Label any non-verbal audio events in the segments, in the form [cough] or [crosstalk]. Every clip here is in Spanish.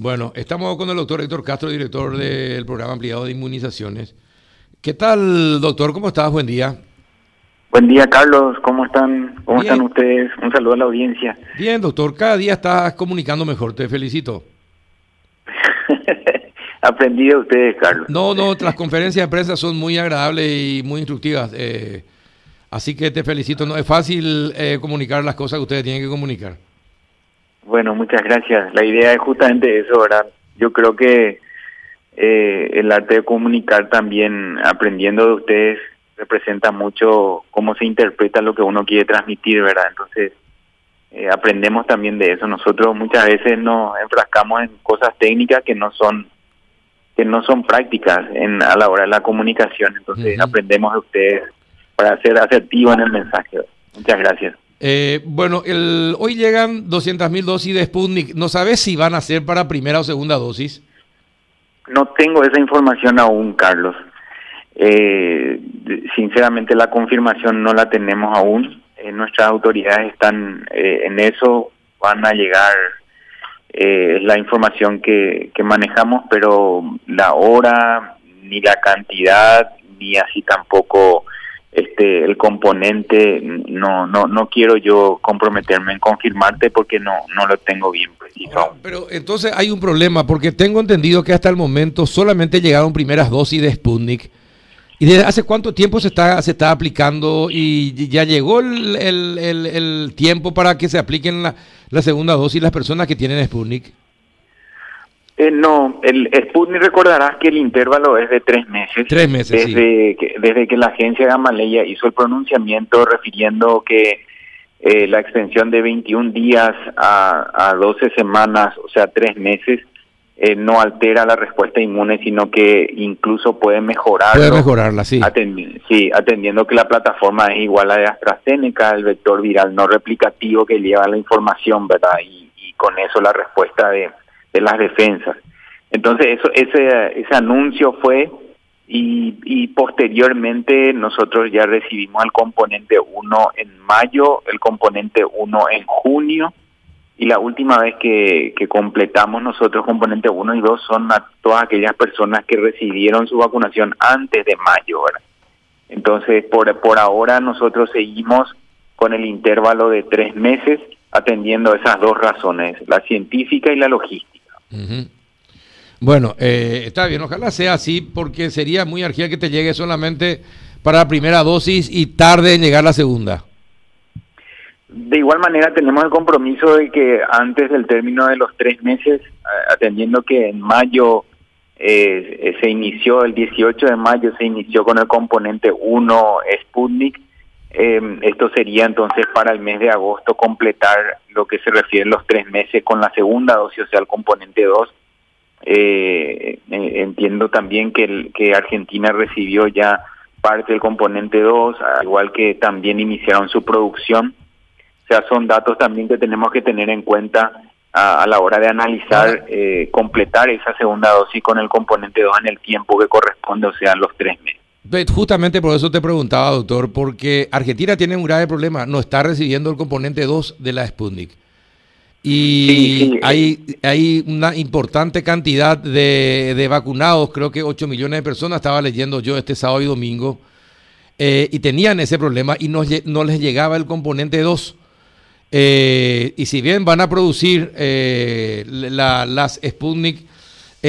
Bueno, estamos con el doctor Héctor Castro, director del programa ampliado de inmunizaciones. ¿Qué tal, doctor? ¿Cómo estás? Buen día. Buen día, Carlos. ¿Cómo están? ¿Cómo están ustedes? Un saludo a la audiencia. Bien, doctor. Cada día estás comunicando mejor. Te felicito. [laughs] Aprendí de ustedes, Carlos. No, no, las conferencias de prensa son muy agradables y muy instructivas. Eh, así que te felicito. No es fácil eh, comunicar las cosas que ustedes tienen que comunicar. Bueno, muchas gracias. La idea es justamente eso, ¿verdad? Yo creo que eh, el arte de comunicar también, aprendiendo de ustedes, representa mucho cómo se interpreta lo que uno quiere transmitir, ¿verdad? Entonces, eh, aprendemos también de eso. Nosotros muchas veces nos enfrascamos en cosas técnicas que no son que no son prácticas en a la hora de la comunicación. Entonces, aprendemos de ustedes para ser asertivos en el mensaje. Muchas gracias. Eh, bueno, el, hoy llegan 200.000 dosis de Sputnik. ¿No sabes si van a ser para primera o segunda dosis? No tengo esa información aún, Carlos. Eh, sinceramente la confirmación no la tenemos aún. Eh, nuestras autoridades están eh, en eso, van a llegar eh, la información que, que manejamos, pero la hora, ni la cantidad, ni así tampoco este el componente no no no quiero yo comprometerme en confirmarte porque no no lo tengo bien preciso. pero entonces hay un problema porque tengo entendido que hasta el momento solamente llegaron primeras dosis de Sputnik. ¿Y desde hace cuánto tiempo se está se está aplicando y ya llegó el, el, el, tiempo para que se apliquen la, la segunda dosis las personas que tienen Sputnik? Eh, no, el Sputnik recordarás que el intervalo es de tres meses. Tres meses, desde que, desde que la agencia Gamaleya hizo el pronunciamiento refiriendo que eh, la extensión de 21 días a, a 12 semanas, o sea, tres meses, eh, no altera la respuesta inmune, sino que incluso puede mejorar. Puede mejorarla, sí. sí, atendiendo que la plataforma es igual a la de AstraZeneca, el vector viral no replicativo que lleva la información, ¿verdad? Y, y con eso la respuesta de de las defensas. Entonces eso ese ese anuncio fue y, y posteriormente nosotros ya recibimos el componente 1 en mayo, el componente 1 en junio y la última vez que, que completamos nosotros componente 1 y 2 son a todas aquellas personas que recibieron su vacunación antes de mayo. Entonces por, por ahora nosotros seguimos con el intervalo de tres meses atendiendo esas dos razones, la científica y la logística. Bueno, eh, está bien, ojalá sea así, porque sería muy argía que te llegue solamente para la primera dosis y tarde en llegar la segunda. De igual manera, tenemos el compromiso de que antes del término de los tres meses, atendiendo que en mayo eh, se inició, el 18 de mayo se inició con el componente 1 Sputnik, eh, esto sería entonces para el mes de agosto completar lo que se refiere a los tres meses con la segunda dosis, o sea, el componente 2. Eh, eh, entiendo también que, el, que Argentina recibió ya parte del componente 2, al igual que también iniciaron su producción. O sea, son datos también que tenemos que tener en cuenta a, a la hora de analizar, eh, completar esa segunda dosis con el componente 2 en el tiempo que corresponde, o sea, los tres meses. Justamente por eso te preguntaba, doctor, porque Argentina tiene un grave problema, no está recibiendo el componente 2 de la Sputnik. Y hay, hay una importante cantidad de, de, vacunados, creo que 8 millones de personas, estaba leyendo yo este sábado y domingo, eh, y tenían ese problema y no, no les llegaba el componente 2. Eh, y si bien van a producir eh, la, las Sputnik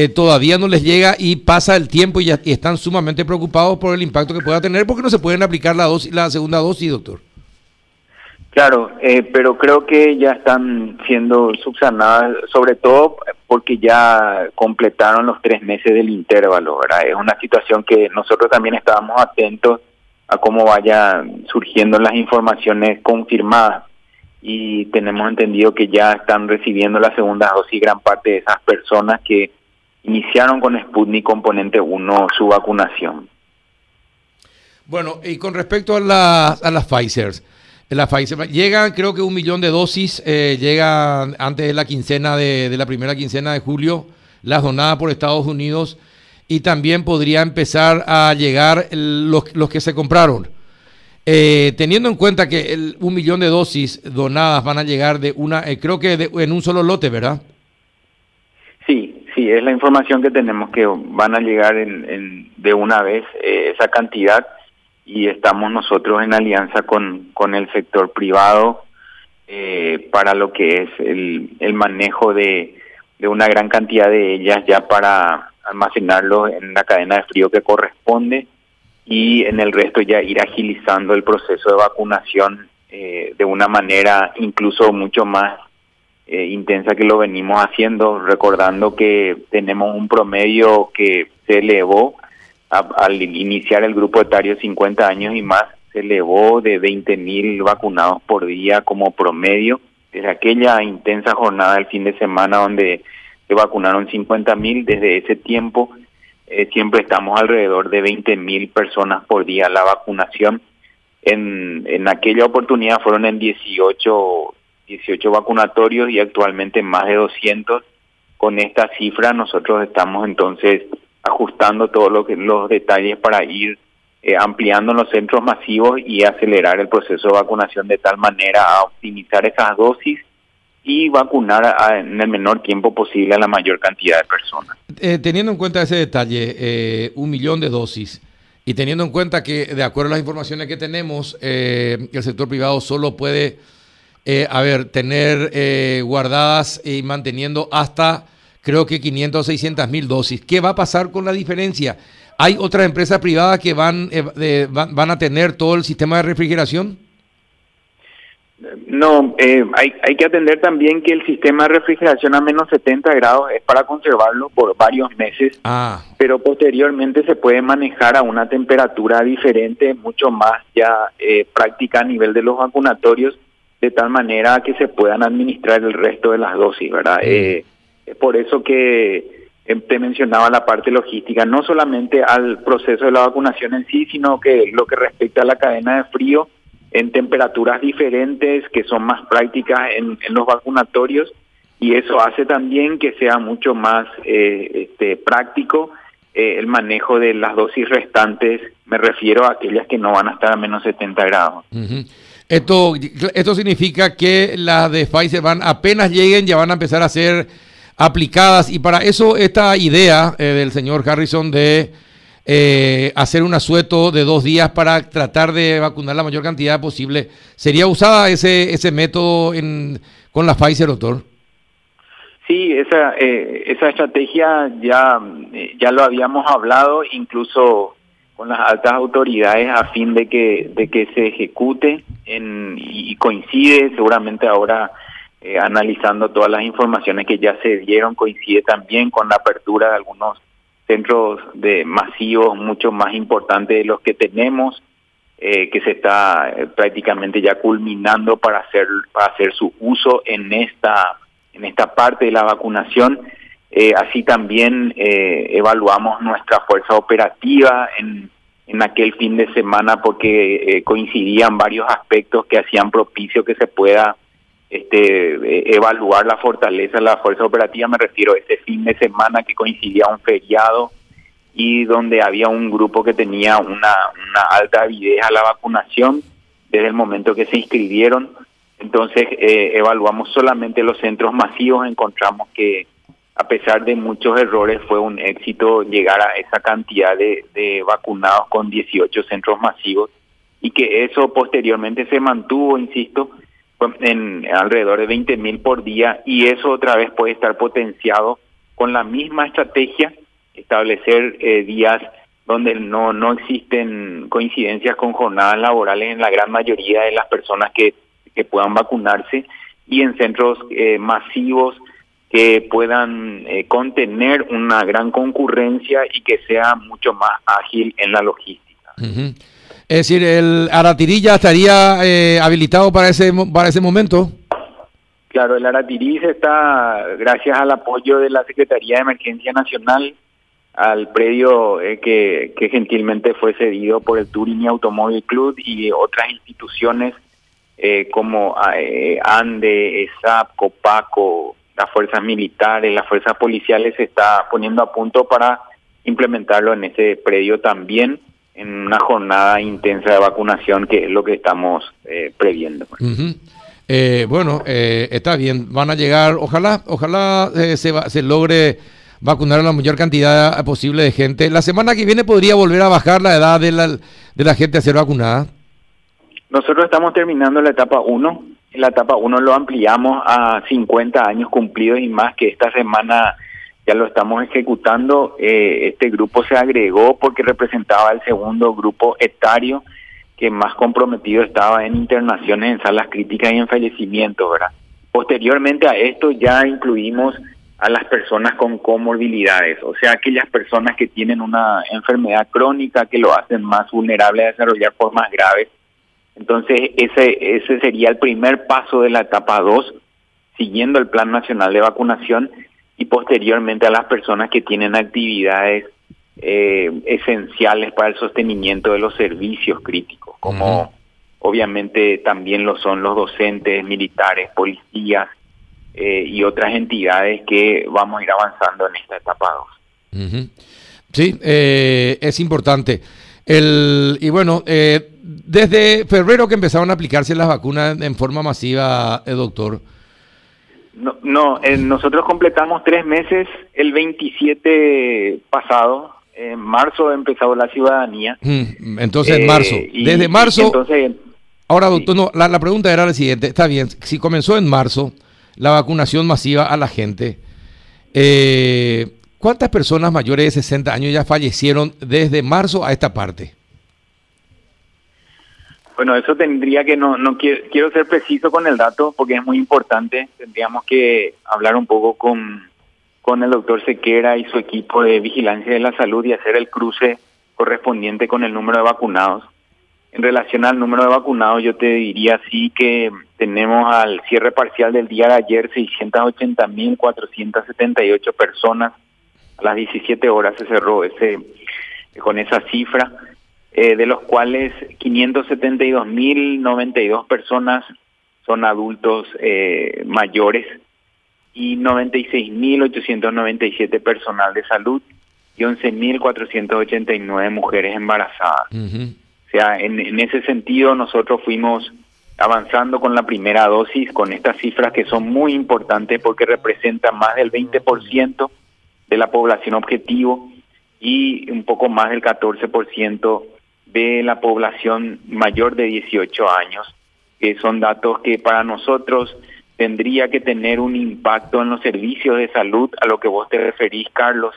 eh, todavía no les llega y pasa el tiempo y, ya, están sumamente preocupados por el impacto que pueda tener porque no se pueden aplicar la dosis, la segunda dosis, doctor. Claro, eh, pero creo que ya están siendo subsanadas, sobre todo porque ya completaron los tres meses del intervalo, ¿verdad? Es una situación que nosotros también estábamos atentos a cómo vaya surgiendo las informaciones confirmadas y tenemos entendido que ya están recibiendo la segunda dosis gran parte de esas personas que iniciaron con Sputnik componente 1 su vacunación. Bueno, y con respecto a, la, a las Pfizer, la Pfizer, llegan creo que un millón de dosis, eh, llegan antes de la quincena de, de, la primera quincena de julio, las donadas por Estados Unidos, y también podría empezar a llegar los, los que se compraron. Eh, teniendo en cuenta que el, un millón de dosis donadas van a llegar de una, eh, creo que de, en un solo lote, ¿verdad? Sí, es la información que tenemos que van a llegar en, de una vez eh, esa cantidad. Y estamos nosotros en alianza con, con el sector privado eh, para lo que es el, el manejo de, de una gran cantidad de ellas ya para almacenarlo en la cadena de frío que corresponde. Y en el resto ya ir agilizando el proceso de vacunación eh, de una manera incluso mucho más eh, intensa que lo venimos haciendo, recordando que tenemos un promedio que se elevó al iniciar el grupo etario 50 años y más, se elevó de 20 mil vacunados por día como promedio, desde aquella intensa jornada del fin de semana donde se vacunaron 50 mil, desde ese tiempo eh, siempre estamos alrededor de 20 mil personas por día la vacunación. En, en aquella oportunidad fueron en 18 18 vacunatorios y actualmente más de 200. Con esta cifra nosotros estamos entonces ajustando todos los detalles para ir eh, ampliando los centros masivos y acelerar el proceso de vacunación de tal manera a optimizar esas dosis y vacunar en el menor tiempo posible a la mayor cantidad de personas. Eh, teniendo en cuenta ese detalle, eh, un millón de dosis, y teniendo en cuenta que de acuerdo a las informaciones que tenemos, el sector privado solo puede eh, a ver, tener eh, guardadas y manteniendo hasta, creo que 500 o 600 mil dosis. ¿Qué va a pasar con la diferencia? ¿Hay otras empresas privadas que van, eh, van, a tener todo el sistema de refrigeración? No, hay, hay que atender también que el sistema de refrigeración a menos 70 grados es para conservarlo por varios meses, ah. pero posteriormente se puede manejar a una temperatura diferente, mucho más ya práctica a nivel de los vacunatorios de tal manera que se puedan administrar el resto de las dosis, ¿verdad? Eh, es por eso que eh, te mencionaba la parte logística, no solamente al proceso de la vacunación en sí, sino que lo que respecta a la cadena de frío en temperaturas diferentes que son más prácticas en, los vacunatorios y eso hace también que sea mucho más eh, este, práctico el manejo de las dosis restantes, me refiero a aquellas que no van a estar a menos 70 grados. Esto, esto significa que las de Pfizer van, apenas lleguen, ya van a empezar a ser aplicadas. Y para eso, esta idea eh, del señor Harrison de eh, hacer un asueto de dos días para tratar de vacunar la mayor cantidad posible, ¿sería usada ese, ese método en, con la Pfizer, doctor? Sí, esa, eh, esa estrategia ya, ya lo habíamos hablado, incluso con las altas autoridades a fin de que de que se ejecute en, y coincide seguramente ahora eh, analizando todas las informaciones que ya se dieron coincide también con la apertura de algunos centros de masivos mucho más importantes de los que tenemos eh, que se está eh, prácticamente ya culminando para hacer para hacer su uso en esta en esta parte de la vacunación eh, así también eh, evaluamos nuestra fuerza operativa en, en aquel fin de semana porque eh, coincidían varios aspectos que hacían propicio que se pueda este, evaluar la fortaleza de la fuerza operativa. Me refiero a ese fin de semana que coincidía un feriado y donde había un grupo que tenía una, una alta avidez a la vacunación desde el momento que se inscribieron. Entonces evaluamos solamente los centros masivos, encontramos que a pesar de muchos errores, fue un éxito llegar a esa cantidad de, vacunados con 18 centros masivos y que eso posteriormente se mantuvo, insisto, en alrededor de 20 mil por día y eso otra vez puede estar potenciado con la misma estrategia, establecer eh, días donde no, no existen coincidencias con jornadas laborales en la gran mayoría de las personas que, que puedan vacunarse y en centros eh, masivos que puedan eh, contener una gran concurrencia y que sea mucho más ágil en la logística. Es decir, el Aratirí ya estaría eh, habilitado para ese para ese momento. Claro, el Aratirí está, gracias al apoyo de la Secretaría de Emergencia Nacional, al predio eh, que, que gentilmente fue cedido por el Turini Automóvil Club y otras instituciones como ANDE, ESAP, COPACO, las fuerzas militares, las fuerzas policiales se está poniendo a punto para implementarlo en ese predio también en una jornada intensa de vacunación que es lo que estamos eh, previendo. Eh, bueno, eh, está bien, van a llegar, ojalá, ojalá eh, se, se logre vacunar a la mayor cantidad posible de gente. La semana que viene podría volver a bajar la edad de la, de la gente a ser vacunada. Nosotros estamos terminando la etapa 1. En la etapa 1 lo ampliamos a 50 años cumplidos y más que esta semana ya lo estamos ejecutando. este grupo se agregó porque representaba el segundo grupo etario que más comprometido estaba en internaciones, en salas críticas y en fallecimientos, ¿verdad? Posteriormente a esto ya incluimos a las personas con comorbilidades, o sea, aquellas personas que tienen una enfermedad crónica que lo hacen más vulnerable a desarrollar formas graves. Entonces, ese, ese sería el primer paso de la etapa 2, siguiendo el Plan Nacional de Vacunación y posteriormente a las personas que tienen actividades eh, esenciales para el sostenimiento de los servicios críticos, como obviamente también lo son los docentes, militares, policías eh, y otras entidades que vamos a ir avanzando en esta etapa 2. Sí, eh, es importante. El, y bueno, desde febrero que empezaron a aplicarse las vacunas en forma masiva, doctor. No, no nosotros completamos tres meses el 27 pasado, en marzo ha empezado la ciudadanía. Mm, entonces, en marzo. Eh, Desde marzo. Entonces, ahora, doctor, no, la, pregunta era la siguiente. Está bien, si comenzó en marzo la vacunación masiva a la gente, eh, ¿cuántas personas mayores de 60 años ya fallecieron desde marzo a esta parte? Bueno, eso tendría que, no, no quiero, quiero ser preciso con el dato porque es muy importante. Tendríamos que hablar un poco con con el doctor Sequera y su equipo de vigilancia de la salud y hacer el cruce correspondiente con el número de vacunados. En relación al número de vacunados, yo te diría así que tenemos al cierre parcial del día de ayer 680.478 personas. A las 17 horas se cerró ese con esa cifra, eh, de los cuales 572.092 personas son adultos eh, mayores y 96.897 personal de salud y 11.489 mujeres embarazadas. O sea, en, en, ese sentido nosotros fuimos avanzando con la primera dosis, con estas cifras que son muy importantes porque representan más del 20% de la población objetivo y un poco más del 14% de la población mayor de 18 años, que son datos que para nosotros tendría que tener un impacto en los servicios de salud a lo que vos te referís, Carlos,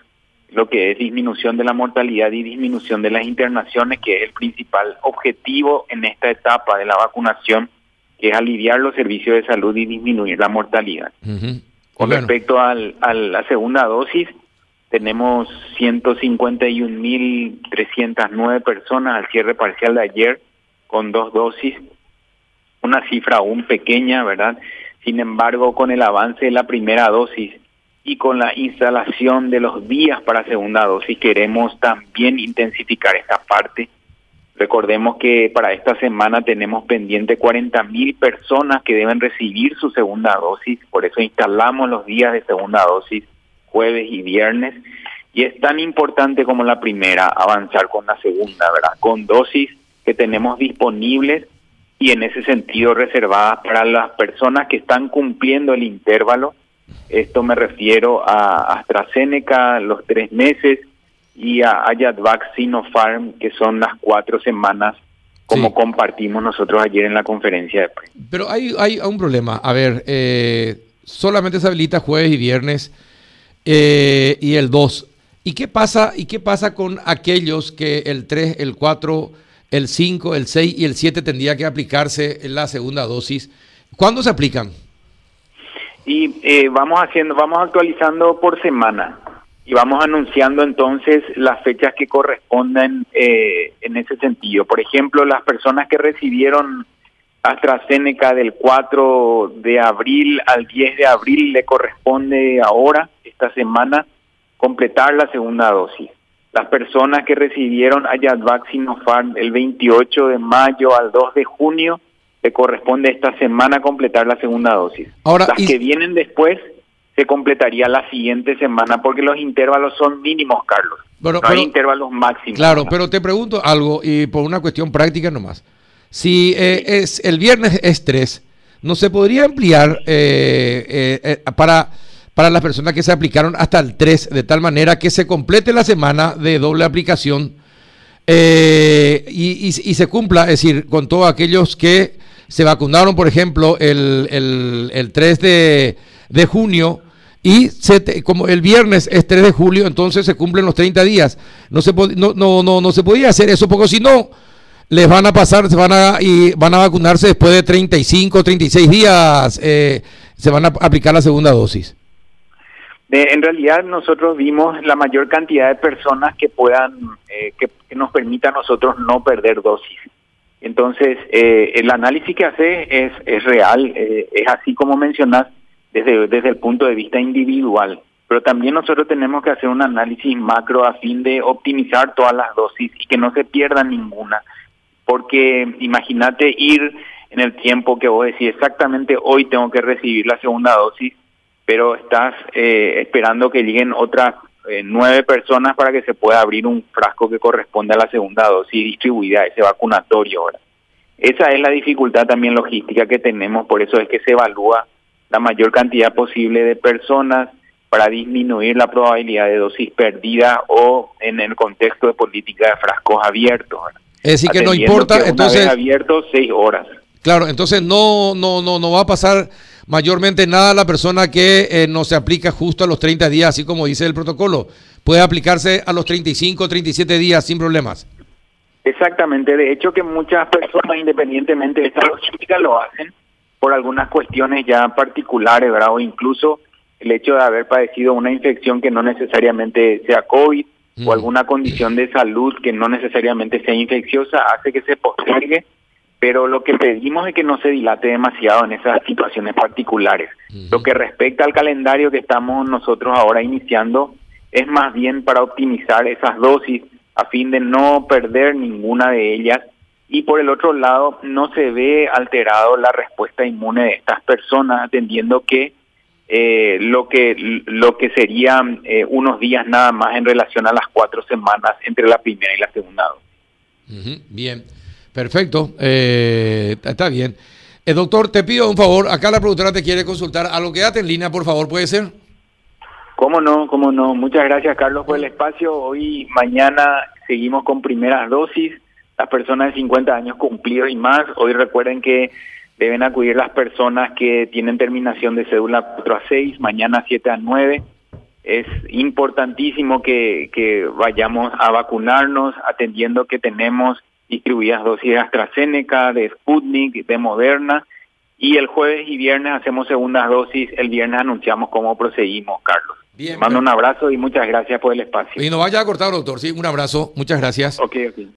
lo que es disminución de la mortalidad y disminución de las internaciones, que es el principal objetivo en esta etapa de la vacunación, que es aliviar los servicios de salud y disminuir la mortalidad. Con respecto al, a la segunda dosis, tenemos 151.309 personas al cierre parcial de ayer con dos dosis, una cifra aún pequeña, ¿verdad? Sin embargo, con el avance de la primera dosis y con la instalación de los días para segunda dosis, queremos también intensificar esta parte. Recordemos que para esta semana tenemos pendiente 40 mil personas que deben recibir su segunda dosis, por eso instalamos los días de segunda dosis jueves y viernes. Y es tan importante como la primera avanzar con la segunda, ¿verdad? Con dosis que tenemos disponibles y en ese sentido reservadas para las personas que están cumpliendo el intervalo. Esto me refiero a AstraZeneca, los tres meses, y a Ayadvac Sinopharm, que son las cuatro semanas, como compartimos nosotros ayer en la conferencia de prensa. Pero hay, hay un problema. A ver, eh, solamente se habilita jueves y viernes eh, y el 2. ¿Y qué pasa, ¿Y qué pasa con aquellos que el 3, el 4 el 5, el 6 y el 7 tendría que aplicarse en la segunda dosis. ¿Cuándo se aplican? Y eh, vamos haciendo, vamos actualizando por semana y vamos anunciando entonces las fechas que corresponden eh, en ese sentido. Por ejemplo, las personas que recibieron AstraZeneca del 4 de abril al 10 de abril le corresponde ahora, esta semana, completar la segunda dosis las personas que recibieron Ayadvac Sinopharm el 28 de mayo al 2 de junio, le corresponde esta semana completar la segunda dosis. Ahora, las que vienen después se completaría la siguiente semana porque los intervalos son mínimos, Carlos. no hay intervalos máximos. Claro, pero te pregunto algo y por una cuestión práctica nomás. Si eh, es el viernes es 3, ¿no se podría ampliar para, para las personas que se aplicaron hasta el 3, de tal manera que se complete la semana de doble aplicación y, se cumpla, es decir, con todos aquellos que se vacunaron, por ejemplo, el, el, 3 de, de junio? y se como el viernes es 3 de julio, entonces se cumplen los 30 días. No se, no, no, no, no se podía hacer eso, porque si no, les van a pasar, se van a, y van a vacunarse después de 35, 36 días, eh, se van a aplicar la segunda dosis. en realidad nosotros vimos la mayor cantidad de personas que puedan, eh, que, nos permita a nosotros no perder dosis. Entonces, eh, el análisis que hace es, es real, es así como mencionas, desde, desde el punto de vista individual. Pero también nosotros tenemos que hacer un análisis macro a fin de optimizar todas las dosis y que no se pierda ninguna. Porque imagínate ir en el tiempo que vos decís, exactamente hoy tengo que recibir la segunda dosis, pero estás eh, esperando que lleguen otras eh, nueve personas para que se pueda abrir un frasco que corresponde a la segunda dosis distribuida, ese vacunatorio. ahora. Esa es la dificultad también logística que tenemos, por eso es que se evalúa la mayor cantidad posible de personas para disminuir la probabilidad de dosis perdida o en el contexto de política de frascos abiertos. Es decir, que no importa, entonces abiertos seis horas. Claro, entonces no no no no va a pasar mayormente nada a la persona que eh, no se aplica justo a los 30 días, así como dice el protocolo. Puede aplicarse a los 35, 37 días sin problemas. Exactamente, de hecho que muchas personas independientemente de esta logística lo hacen por algunas cuestiones ya particulares, ¿verdad? O incluso el hecho de haber padecido una infección que no necesariamente sea COVID o alguna condición de salud que no necesariamente sea infecciosa hace que se postergue, pero lo que pedimos es que no se dilate demasiado en esas situaciones particulares. Lo que respecta al calendario que estamos nosotros ahora iniciando es más bien para optimizar esas dosis a fin de no perder ninguna de ellas. Y por el otro lado no se ve alterado la respuesta inmune de estas personas, atendiendo que eh, lo que lo que serían eh, unos días nada más en relación a las cuatro semanas entre la primera y la segunda Bien, perfecto, eh, está bien. doctor, te pido un favor, acá la productora te quiere consultar, a lo quédate en línea, por favor, ¿puede ser? Cómo no, cómo no. Muchas gracias, Carlos, por el espacio. Hoy, mañana, seguimos con primeras dosis las personas de 50 años cumplidos y más. Hoy recuerden que deben acudir las personas que tienen terminación de cédula 4 a 6, mañana 7 a 9. Es importantísimo que, que vayamos a vacunarnos atendiendo que tenemos distribuidas dosis de AstraZeneca, de Sputnik, de Moderna. Y el jueves y viernes hacemos segundas dosis. El viernes anunciamos cómo proseguimos, Carlos. Bien, Mando un abrazo y muchas gracias por el espacio. Y no vaya a cortar, doctor. Sí, un abrazo. Muchas gracias. Ok, ok.